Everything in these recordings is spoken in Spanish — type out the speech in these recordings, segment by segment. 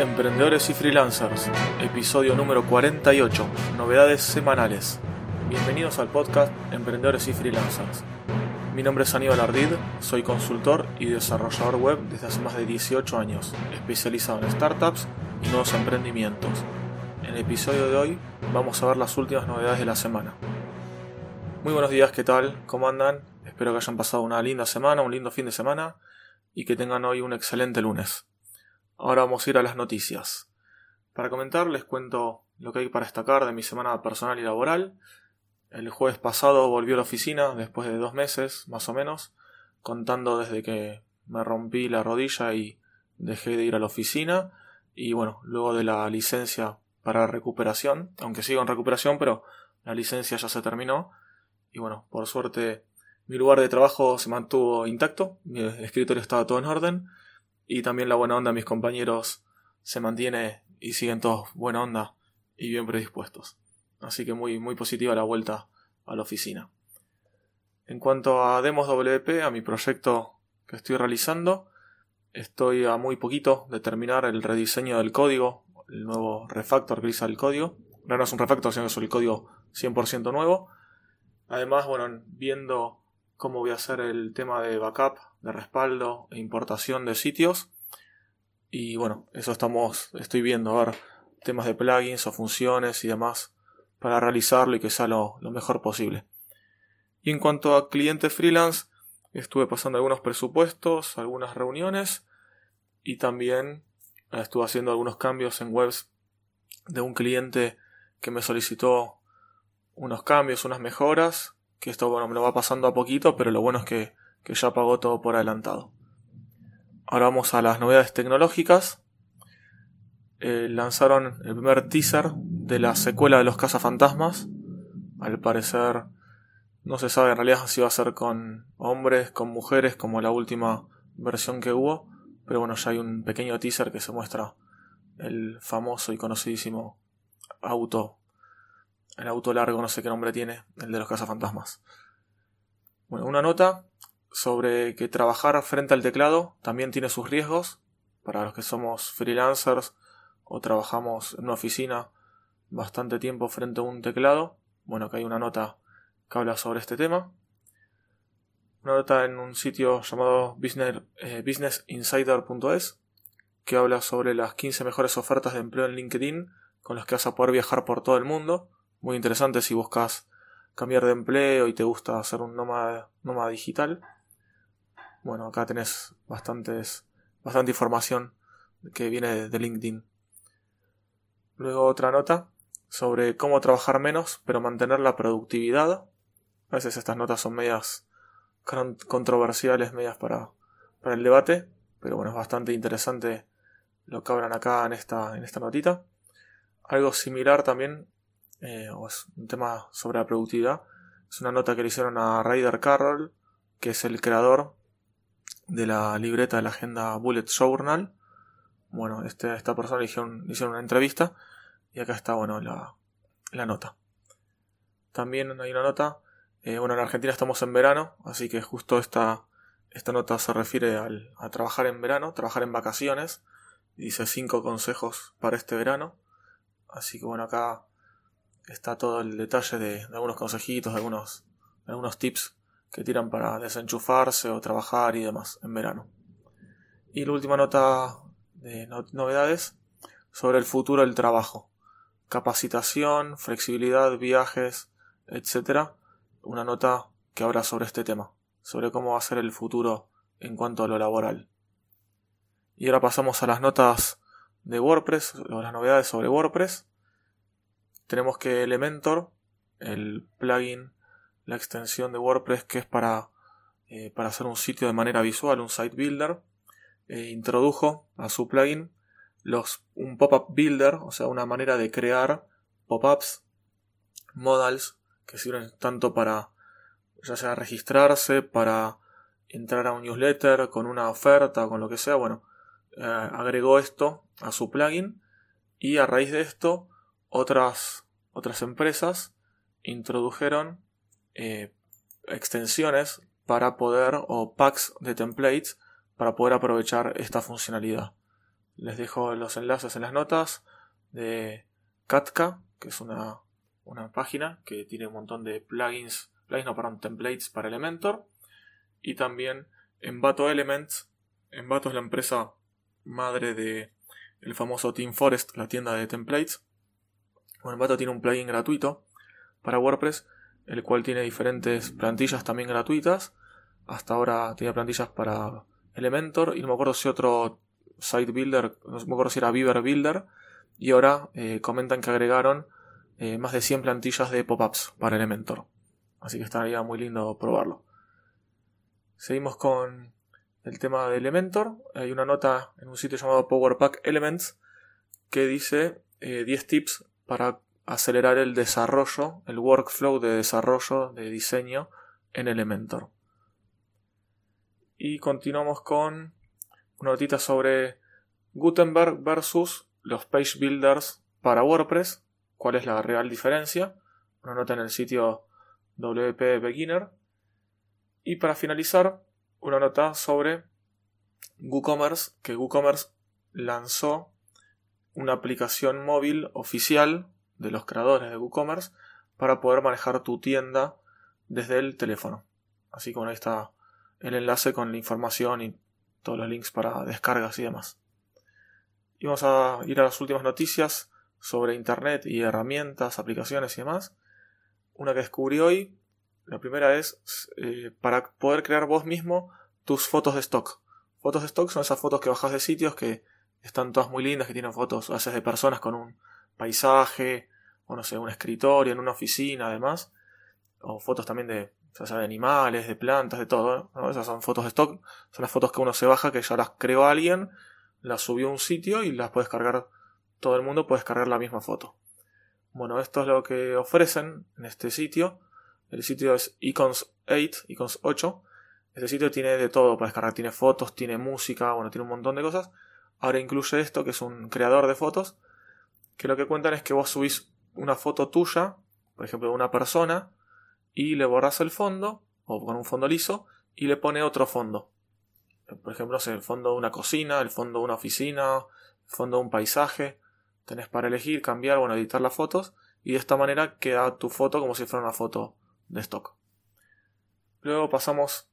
Emprendedores y Freelancers, episodio número 48, novedades semanales. Bienvenidos al podcast Emprendedores y Freelancers. Mi nombre es Aníbal Ardid, soy consultor y desarrollador web desde hace más de 18 años, especializado en startups y nuevos emprendimientos. En el episodio de hoy vamos a ver las últimas novedades de la semana. Muy buenos días, ¿qué tal? ¿Cómo andan? Espero que hayan pasado una linda semana, un lindo fin de semana y que tengan hoy un excelente lunes. Ahora vamos a ir a las noticias. Para comentar les cuento lo que hay para destacar de mi semana personal y laboral. El jueves pasado volví a la oficina después de dos meses, más o menos, contando desde que me rompí la rodilla y dejé de ir a la oficina. Y bueno, luego de la licencia para recuperación, aunque sigo en recuperación, pero la licencia ya se terminó. Y bueno, por suerte mi lugar de trabajo se mantuvo intacto, mi escritorio estaba todo en orden y también la buena onda de mis compañeros se mantiene y siguen todos buena onda y bien predispuestos. Así que muy, muy positiva la vuelta a la oficina. En cuanto a Demos WP, a mi proyecto que estoy realizando, estoy a muy poquito de terminar el rediseño del código, el nuevo refactor que hice el código. No, es un refactor, sino que es el código 100% nuevo. Además, bueno, viendo cómo voy a hacer el tema de backup, de respaldo e importación de sitios. Y bueno, eso estamos, estoy viendo, a ver, temas de plugins o funciones y demás para realizarlo y que sea lo, lo mejor posible. Y en cuanto a clientes freelance, estuve pasando algunos presupuestos, algunas reuniones y también estuve haciendo algunos cambios en webs de un cliente que me solicitó unos cambios, unas mejoras que esto bueno, me lo va pasando a poquito, pero lo bueno es que, ya pagó todo por adelantado. Ahora vamos a las novedades tecnológicas. Eh, lanzaron el primer teaser de la secuela de los cazafantasmas. Al parecer no se sabe en realidad si va a ser con hombres, con mujeres, como la última versión que hubo. Pero bueno, ya hay un pequeño teaser que se muestra el famoso y conocidísimo auto el auto largo, no sé qué nombre tiene, el de los cazafantasmas. Bueno, una nota sobre que trabajar frente al teclado también tiene sus riesgos para los que somos freelancers o trabajamos en una oficina bastante tiempo frente a un teclado. Bueno, acá hay una nota que habla sobre este tema. Una nota en un sitio llamado business, eh, businessinsider.es que habla sobre las 15 mejores ofertas de empleo en LinkedIn con las que vas a poder viajar por todo el mundo muy interesante si buscas cambiar de empleo y te gusta hacer un nómada, digital. Bueno, acá tenés bastantes, bastante información que viene de LinkedIn. Luego otra nota sobre cómo trabajar menos pero mantener la productividad. A veces estas notas son medias controversiales, medias para, para el debate, pero bueno, es bastante interesante lo que hablan acá en esta, en esta notita. Algo similar también eh, es un tema sobre la productividad. Es una nota que le hicieron a Ryder Carroll, que es el creador de la libreta de la agenda Bullet Journal. Bueno, este, esta persona le hicieron, una entrevista y acá está, bueno, la, la nota. También hay una nota, eh, bueno, en Argentina estamos en verano, así que justo esta, esta nota se refiere al, a trabajar en verano, trabajar en vacaciones. Dice cinco consejos para este verano. Así que bueno, acá está todo el detalle de, algunos consejitos, algunos, algunos tips que tiran para desenchufarse o trabajar y demás en verano. Y la última nota de novedades sobre el futuro del trabajo. Capacitación, flexibilidad, viajes, etc. Una nota que habla sobre este tema, sobre cómo va a ser el futuro en cuanto a lo laboral. Y ahora pasamos a las notas de WordPress, o las novedades sobre WordPress tenemos que Elementor, el plugin, la extensión de WordPress que es para, eh, para hacer un sitio de manera visual, un site builder, eh, introdujo a su plugin los, un pop-up builder, o sea, una manera de crear pop-ups, modals, que sirven tanto para ya sea registrarse, para entrar a un newsletter con una oferta con lo que sea. Bueno, eh, agregó esto a su plugin y a raíz de esto otras, otras empresas introdujeron eh, extensiones para poder, o packs de templates, para poder aprovechar esta funcionalidad. Les dejo los enlaces en las notas de Katka, que es una, una página que tiene un montón de plugins, plugins no, perdón, templates para Elementor. Y también Envato Elements. Envato es la empresa madre de el famoso Team Forest, la tienda de templates. Envato tiene un plugin gratuito para WordPress, el cual tiene diferentes plantillas también gratuitas. Hasta ahora tenía plantillas para Elementor y no me acuerdo si otro Site Builder, no me acuerdo si era Beaver Builder. Y ahora eh, comentan que agregaron eh, más de 100 plantillas de pop-ups para Elementor. Así que estaría muy lindo probarlo. Seguimos con el tema de Elementor. Hay una nota en un sitio llamado Powerpack Elements que dice 10 eh, tips para acelerar el desarrollo, el workflow de desarrollo de diseño en Elementor. Y continuamos con una notita sobre Gutenberg versus los page builders para WordPress, cuál es la real diferencia, una nota en el sitio WP Beginner. Y para finalizar, una nota sobre WooCommerce, que WooCommerce lanzó una aplicación móvil oficial de los creadores de WooCommerce para poder manejar tu tienda desde el teléfono. Así que ahí está el enlace con la información y todos los links para descargas y demás. Y vamos a ir a las últimas noticias sobre Internet y herramientas, aplicaciones y demás. Una que descubrí hoy, la primera es eh, para poder crear vos mismo tus fotos de stock. Fotos de stock son esas fotos que bajas de sitios que están todas muy lindas, que tienen fotos a de personas con un paisaje, o no sé, un escritorio, en una oficina además, o fotos también de o sea de animales, de plantas, de todo. Esas son fotos de stock, son las fotos que uno se baja, que ya las creó alguien, las subió a un sitio y las puedes cargar, todo el mundo puede cargar la misma foto. Bueno, esto es lo que ofrecen en este sitio. El sitio es Icons 8, Icons 8. Este sitio tiene de todo para descargar, tiene fotos, tiene música, bueno, tiene un montón de cosas. Ahora incluye esto, que es un creador de fotos, que lo que cuentan es que vos subís una foto tuya, por ejemplo, de una persona, y le borras el fondo, o con un fondo liso, y le pone otro fondo. Por ejemplo, el fondo de una cocina, el fondo de una oficina, el fondo de un paisaje. Tenés para elegir, cambiar, bueno, editar las fotos, y de esta manera queda tu foto como si fuera una foto de stock. Luego pasamos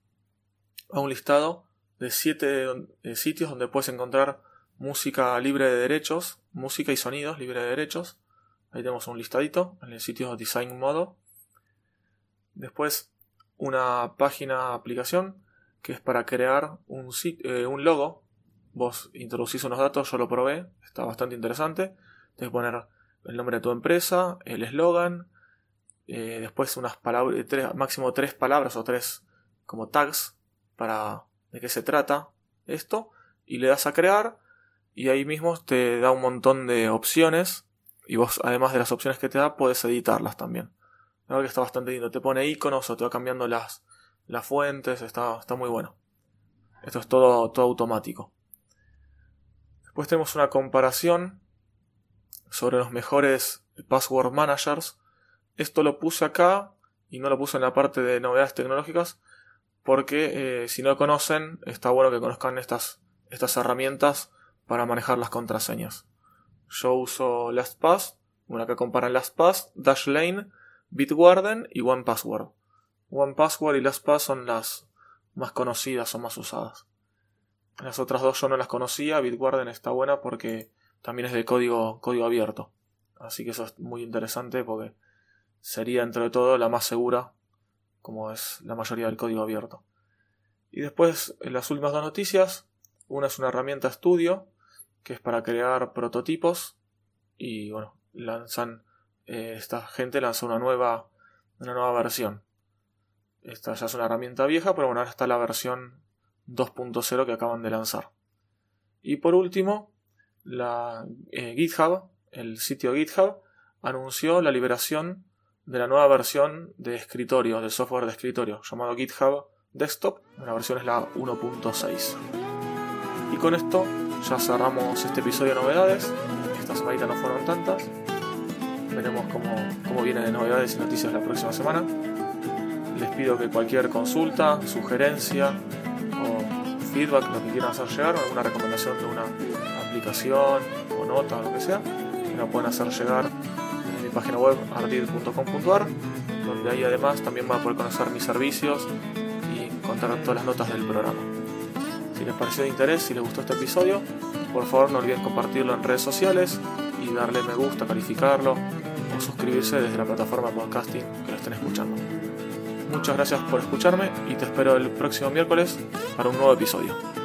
a un listado de 7 eh, sitios donde puedes encontrar música libre de derechos, música y sonidos libre de derechos. Ahí tenemos un listadito en el sitio Design Modo. Después una página aplicación que es para crear un, eh, un logo. Vos introducís unos datos, yo lo probé, está bastante interesante. Tienes que poner el nombre de tu empresa, el eslogan, eh, después unas palabras, máximo tres palabras o tres como tags para de qué se trata esto y le das a crear y ahí mismo te da un montón de opciones y vos además de las opciones que te da puedes editarlas también que está bastante lindo. Te pone iconos o te va cambiando las, las fuentes. Está, está muy bueno. Esto es todo, todo automático. Después tenemos una comparación sobre los mejores password managers. Esto lo puse acá y no lo puse en la parte de novedades tecnológicas porque eh, si no conocen está bueno que conozcan estas, estas herramientas para manejar las contraseñas. Yo uso LastPass, una que comparan LastPass, Dashlane Bitwarden y OnePassword. OnePassword y LastPass son las más conocidas o más usadas. Las otras dos yo no las conocía, Bitwarden está buena porque también es de código, código abierto. Así que eso es muy interesante porque sería entre todo la más segura, como es la mayoría del código abierto. Y después, en las últimas dos noticias, una es una herramienta estudio, que es para crear prototipos, y bueno, lanzan eh, esta gente lanzó una nueva, una nueva versión. Esta ya es una herramienta vieja, pero bueno, ahora está la versión 2.0 que acaban de lanzar. Y por último, la eh, GitHub, el sitio GitHub, anunció la liberación de la nueva versión de escritorio, del software de escritorio, llamado GitHub Desktop. La versión es la 1.6. Y con esto ya cerramos este episodio de novedades. Estas semanitas no fueron tantas. Veremos cómo, cómo vienen de novedades y noticias la próxima semana. Les pido que cualquier consulta, sugerencia o feedback, lo que quieran hacer llegar, o alguna recomendación de una explicación o nota o lo que sea, me lo pueden hacer llegar en mi página web ardid.com.ar, donde ahí además también van a poder conocer mis servicios y encontrar todas las notas del programa. Si les pareció de interés, si les gustó este episodio, por favor no olviden compartirlo en redes sociales y darle me gusta, calificarlo o suscribirse desde la plataforma podcasting que lo estén escuchando. Muchas gracias por escucharme y te espero el próximo miércoles para un nuevo episodio.